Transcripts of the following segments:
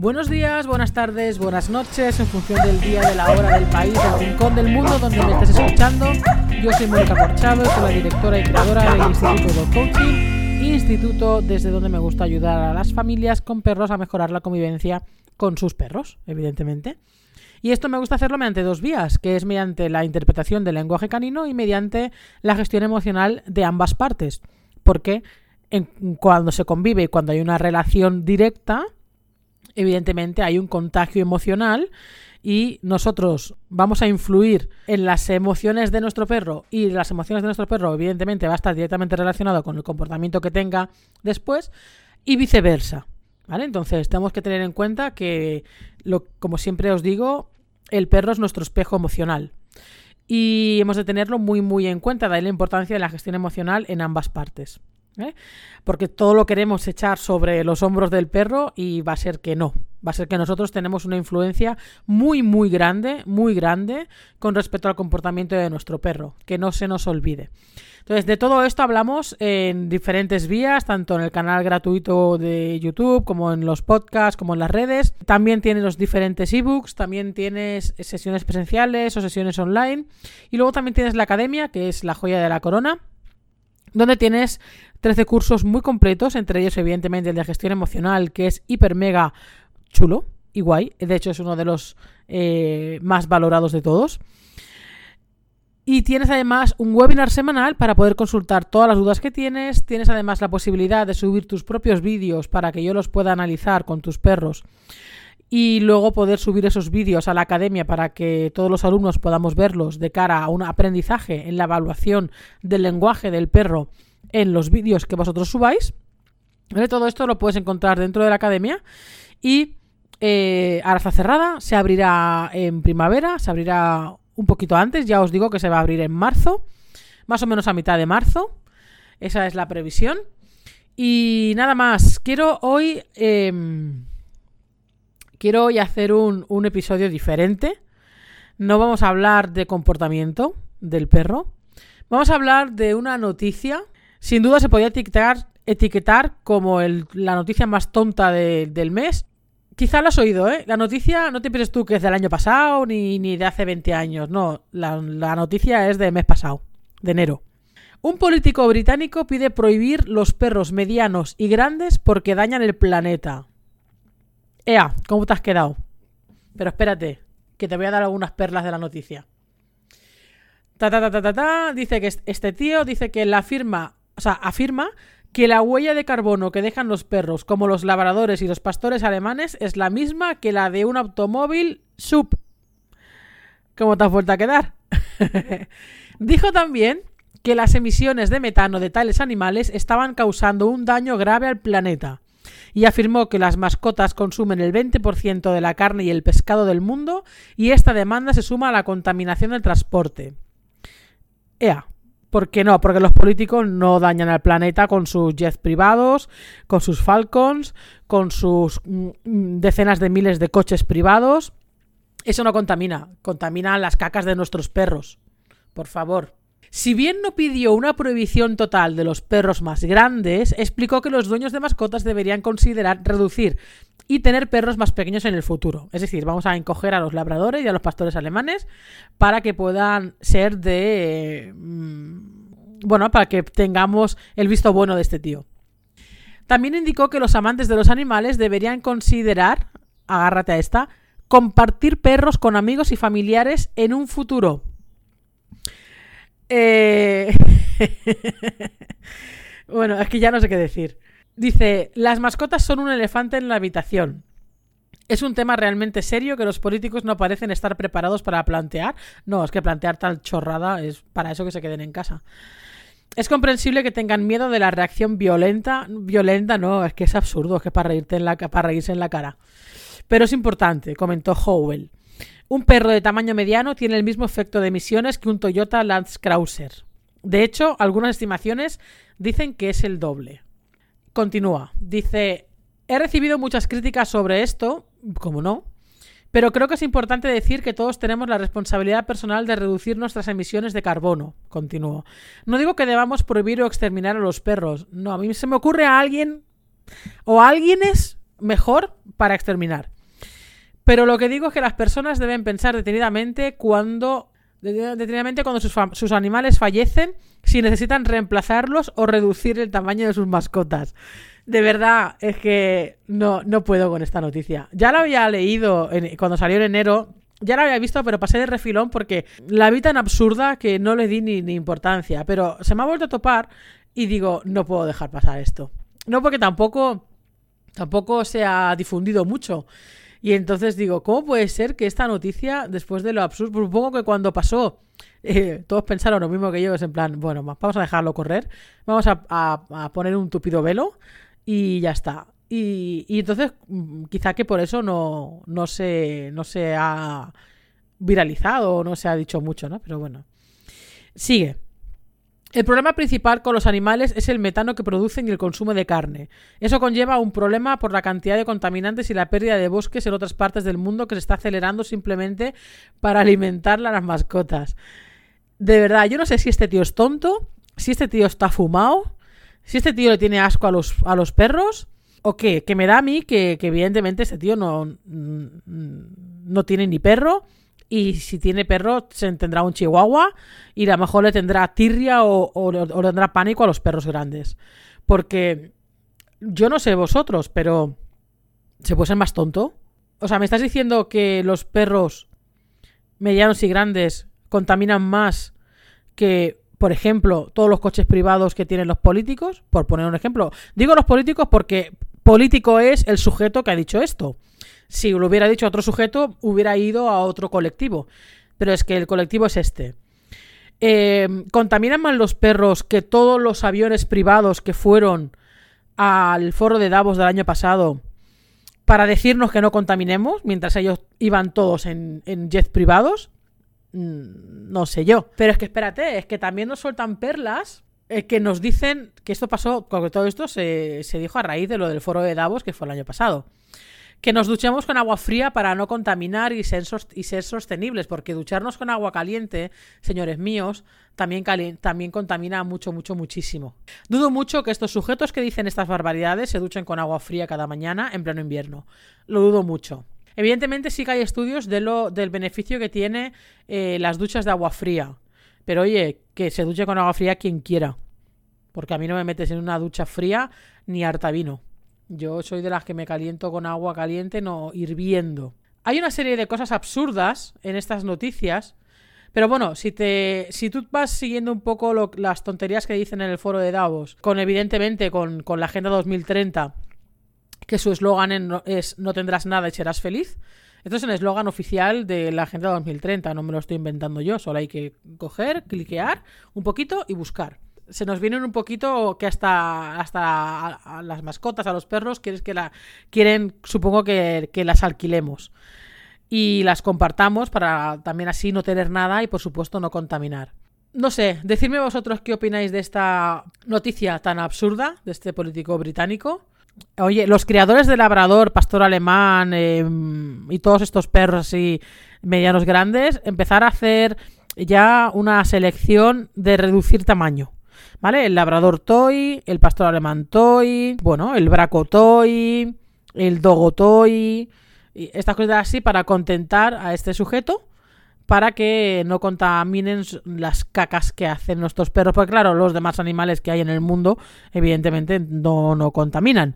Buenos días, buenas tardes, buenas noches, en función del día, de la hora, del país, del rincón del mundo donde me estés escuchando. Yo soy Mónica Corchado, soy la directora y creadora del Instituto Dog Coaching, instituto desde donde me gusta ayudar a las familias con perros a mejorar la convivencia con sus perros, evidentemente. Y esto me gusta hacerlo mediante dos vías, que es mediante la interpretación del lenguaje canino y mediante la gestión emocional de ambas partes. Porque cuando se convive y cuando hay una relación directa, evidentemente hay un contagio emocional y nosotros vamos a influir en las emociones de nuestro perro y las emociones de nuestro perro evidentemente va a estar directamente relacionado con el comportamiento que tenga después y viceversa. ¿Vale? Entonces tenemos que tener en cuenta que, lo, como siempre os digo, el perro es nuestro espejo emocional. Y hemos de tenerlo muy muy en cuenta, de la importancia de la gestión emocional en ambas partes. ¿Eh? Porque todo lo queremos echar sobre los hombros del perro y va a ser que no. Va a ser que nosotros tenemos una influencia muy, muy grande, muy grande con respecto al comportamiento de nuestro perro. Que no se nos olvide. Entonces, de todo esto hablamos en diferentes vías, tanto en el canal gratuito de YouTube, como en los podcasts, como en las redes. También tienes los diferentes ebooks, también tienes sesiones presenciales o sesiones online. Y luego también tienes la academia, que es la joya de la corona donde tienes 13 cursos muy completos, entre ellos evidentemente el de gestión emocional, que es hiper mega chulo y guay, de hecho es uno de los eh, más valorados de todos. Y tienes además un webinar semanal para poder consultar todas las dudas que tienes. Tienes además la posibilidad de subir tus propios vídeos para que yo los pueda analizar con tus perros y luego poder subir esos vídeos a la academia para que todos los alumnos podamos verlos de cara a un aprendizaje en la evaluación del lenguaje del perro en los vídeos que vosotros subáis. Todo esto lo puedes encontrar dentro de la academia y eh, ahora está cerrada, se abrirá en primavera, se abrirá un poquito antes, ya os digo que se va a abrir en marzo, más o menos a mitad de marzo, esa es la previsión. Y nada más, quiero hoy... Em, quiero hoy hacer un, episodio diferente. No vamos a hablar de comportamiento del perro. Vamos a hablar de una noticia. Sin duda se etiquetar, etiquetar como la noticia más tonta del mes. Quizá lo has oído, ¿eh? La noticia, no te pienses tú que es del año pasado ni, ni de hace 20 años. No, la, la noticia es del mes pasado, de enero. Un político británico pide prohibir los perros medianos y grandes porque dañan el planeta. Ea, ¿cómo te has quedado? Pero espérate, que te voy a dar algunas perlas de la noticia. Ta, ta, ta, ta, ta, dice que este tío dice que la firma, o sea, afirma que la huella de carbono que dejan los perros, como los labradores y los pastores alemanes, es la misma que la de un automóvil sub. ¿Cómo te has vuelto a quedar? Dijo también que las emisiones de metano de tales animales estaban causando un daño grave al planeta y afirmó que las mascotas consumen el 20% de la carne y el pescado del mundo y esta demanda se suma a la contaminación del transporte. Ea, ¿Por qué no? Porque los políticos no dañan al planeta con sus jets privados, con sus Falcons, con sus mm, mm, decenas de miles de coches privados. Eso no contamina, contamina las cacas de nuestros perros. Por favor. Si bien no pidió una prohibición total de los perros más grandes, explicó que los dueños de mascotas deberían considerar reducir y tener perros más pequeños en el futuro. Es decir, vamos a encoger a los labradores y a los pastores alemanes para que puedan ser de... Mm, bueno, para que tengamos el visto bueno de este tío. También indicó que los amantes de los animales deberían considerar, agárrate a esta, compartir perros con amigos y familiares en un futuro. Bueno, es que ya no sé qué decir. Dice, las mascotas son un elefante en la habitación. ¿Es un tema realmente serio que los políticos no parecen estar preparados para plantear? No, es que plantear tal chorrada es para eso que se queden en casa. Es comprensible que tengan miedo de la reacción violenta. Violenta, no, es que es absurdo, es que la, para reírse en la cara. Pero es importante, comentó Howell. Un perro de tamaño mediano tiene el mismo efecto de emisiones que un Toyota Land Cruiser. De hecho, algunas estimaciones dicen que es el doble. Continúa. Dice, he recibido muchas críticas sobre esto, como no, pero creo que es importante decir que todos tenemos la responsabilidad personal de reducir nuestras emisiones de carbono. Continúo. No digo que debamos prohibir o exterminar a los perros. No, a mí se me ocurre a alguien o a alguienes mejor para exterminar. Pero lo que digo es que las personas deben pensar detenidamente cuando, detenidamente cuando sus, animales fallecen, si necesitan reemplazarlos o reducir el tamaño de sus mascotas. De verdad, es que no, no puedo con esta noticia. Ya la había leído cuando salió en enero, ya la había visto, pero pasé de refilón porque la vi tan absurda que no le di ni, ni, importancia. Pero se me ha vuelto a topar y digo, no puedo dejar pasar esto. No porque tampoco, tampoco se ha difundido mucho. Y entonces digo, ¿cómo puede ser que esta noticia, después de lo absurdo, pues supongo que cuando pasó, eh, todos pensaron lo mismo que yo, es en plan, bueno, vamos a dejarlo correr, vamos a, a poner un tupido velo y ya está. Y, entonces, mm, quizá que por eso no, no, se, no se ha viralizado o no se ha dicho mucho, ¿no? Pero bueno. Sigue. El problema principal con los animales es el metano que producen y el consumo de carne. Eso conlleva un problema por la cantidad de contaminantes y la pérdida de bosques en otras partes del mundo que se está acelerando simplemente para alimentar a las mascotas. De verdad, yo no sé si este tío es tonto, si este tío está fumado, si este tío le tiene asco a los, a los perros ¿O qué? Que me da a mí que, evidentemente este tío no, mm, no tiene ni perro. Y si tiene perro, se tendrá un chihuahua. Y a lo mejor le tendrá tirria o, o, le tendrá pánico a los perros grandes. Porque yo no sé vosotros, pero ¿se puede ser más tonto? O sea, ¿me estás diciendo que los perros medianos y grandes contaminan más que por ejemplo, todos los coches privados que tienen los políticos, por poner un ejemplo. Digo los políticos porque político es el sujeto que ha dicho esto. Si lo hubiera dicho otro sujeto, hubiera ido a otro colectivo. Pero es que el colectivo es este. Eh, ¿Contaminan más los perros que todos los aviones privados que fueron al foro de Davos del año pasado para decirnos que no contaminemos, mientras ellos iban todos en, jets privados? Mm, no sé yo. Pero es que espérate, es que también nos sueltan perlas eh, que nos dicen que esto pasó, porque todo esto se, se, dijo a raíz de lo del foro de Davos que fue el año pasado. Que nos duchemos con agua fría para no contaminar y ser, sostenibles, porque ducharnos con agua caliente, señores míos, también, también contamina mucho, mucho, muchísimo. Dudo mucho que estos sujetos que dicen estas barbaridades se duchen con agua fría cada mañana en pleno invierno. Lo dudo mucho. Evidentemente sí que hay estudios de lo, del beneficio que tiene eh, las duchas de agua fría. Pero oye, que se duche con agua fría quien quiera. Porque a mí no me metes en una ducha fría ni harta vino. Yo soy de las que me caliento con agua caliente, no hirviendo. Hay una serie de cosas absurdas en estas noticias. Pero bueno, si te si tú vas siguiendo un poco las tonterías que dicen en el foro de Davos, con evidentemente con, con la Agenda 2030 que su eslogan es no tendrás nada y serás feliz. Esto es el eslogan oficial de la Agenda 2030, no me lo estoy inventando yo, solo hay que coger, cliquear un poquito y buscar. Se nos vienen un poquito que hasta, hasta las mascotas, a los perros, quieres que la, quieren, supongo que, que las alquilemos y las compartamos para también así no tener nada y por supuesto no contaminar. No sé, decidme vosotros qué opináis de esta noticia tan absurda de este político británico. Oye, los criadores de labrador, pastor alemán em, y todos estos perros así medianos grandes, empezar a hacer ya una selección de reducir tamaño. ¿Vale? El labrador toy, el pastor alemán toy, bueno, el braco toy, el dogo toy, estas cosas así para contentar a este sujeto para que no contaminen las cacas que hacen nuestros perros, porque claro, los demás animales que hay en el mundo, evidentemente, no, no contaminan.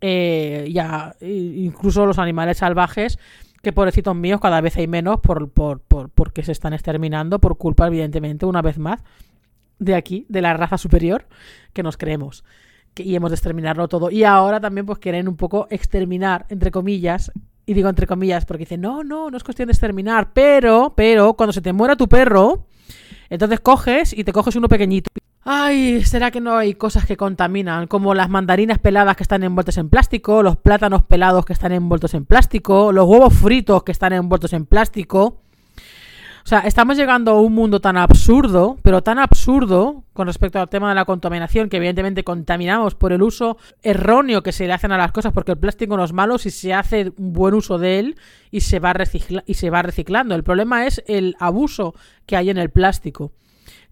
Eh, ya, incluso los animales salvajes, que pobrecitos míos, cada vez hay menos por, por, por, porque se están exterminando por culpa, evidentemente, una vez más, de aquí, de la raza superior, que nos creemos. Que, y hemos de exterminarlo todo. Y ahora también, pues quieren un poco exterminar, entre comillas, y digo entre comillas, porque dice, no, no, no es cuestión de exterminar, pero, pero, cuando se te muera tu perro, entonces coges y te coges uno pequeñito. Ay, ¿será que no hay cosas que contaminan? Como las mandarinas peladas que están envueltas en plástico, los plátanos pelados que están envueltos en plástico, los huevos fritos que están envueltos en plástico. O sea, estamos llegando a un mundo tan absurdo, pero tan absurdo con respecto al tema de la contaminación, que evidentemente contaminamos por el uso erróneo que se le hacen a las cosas, porque el plástico no es malo si se hace un buen uso de él y se va, y se va reciclando. El problema es el abuso que hay en el plástico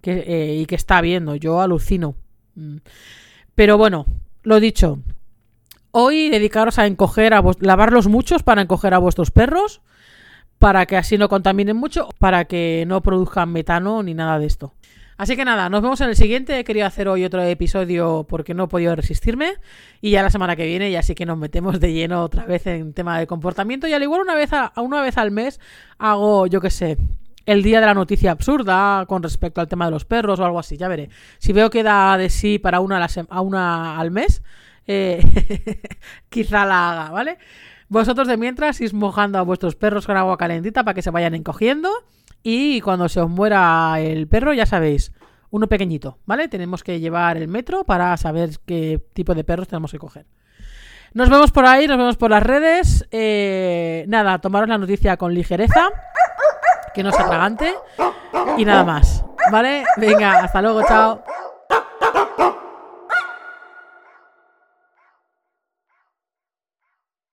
eh, y que está habiendo. Yo alucino. Mm. Pero bueno, lo dicho, Hoy dedicaros a encoger, a lavarlos muchos para encoger a vuestros perros, para que así no contaminen mucho, para que no produzcan metano ni nada de esto. Así que nada, nos vemos en el siguiente. He querido hacer hoy otro episodio porque no he podido resistirme. Y ya la semana que viene ya sí que nos metemos de lleno otra vez en tema de comportamiento. Y al igual una vez, a, una vez al mes hago, yo qué sé, el día de la noticia absurda con respecto al tema de los perros o algo así. Ya veré. Si veo que da de sí para una, a una al mes, eh, quizá la haga, ¿vale? Vosotros de mientras ir mojando a vuestros perros con agua calentita para que se vayan encogiendo. Y cuando se os muera el perro, ya sabéis, uno pequeñito, ¿vale? Tenemos que llevar el metro para saber qué tipo de perros tenemos que coger. Nos vemos por ahí, nos vemos por las redes. Eh, nada, tomaros la noticia con ligereza, que no se atragante. Y nada más, ¿vale? Venga, hasta luego, chao.